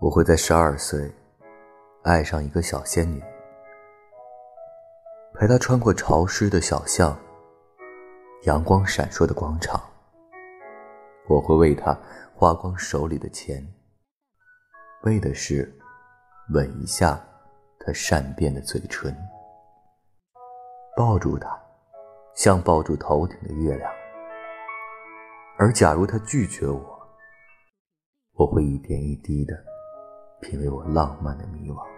我会在十二岁爱上一个小仙女，陪她穿过潮湿的小巷，阳光闪烁的广场。我会为她花光手里的钱，为的是吻一下她善变的嘴唇，抱住她，像抱住头顶的月亮。而假如她拒绝我，我会一点一滴的品味我浪漫的迷惘。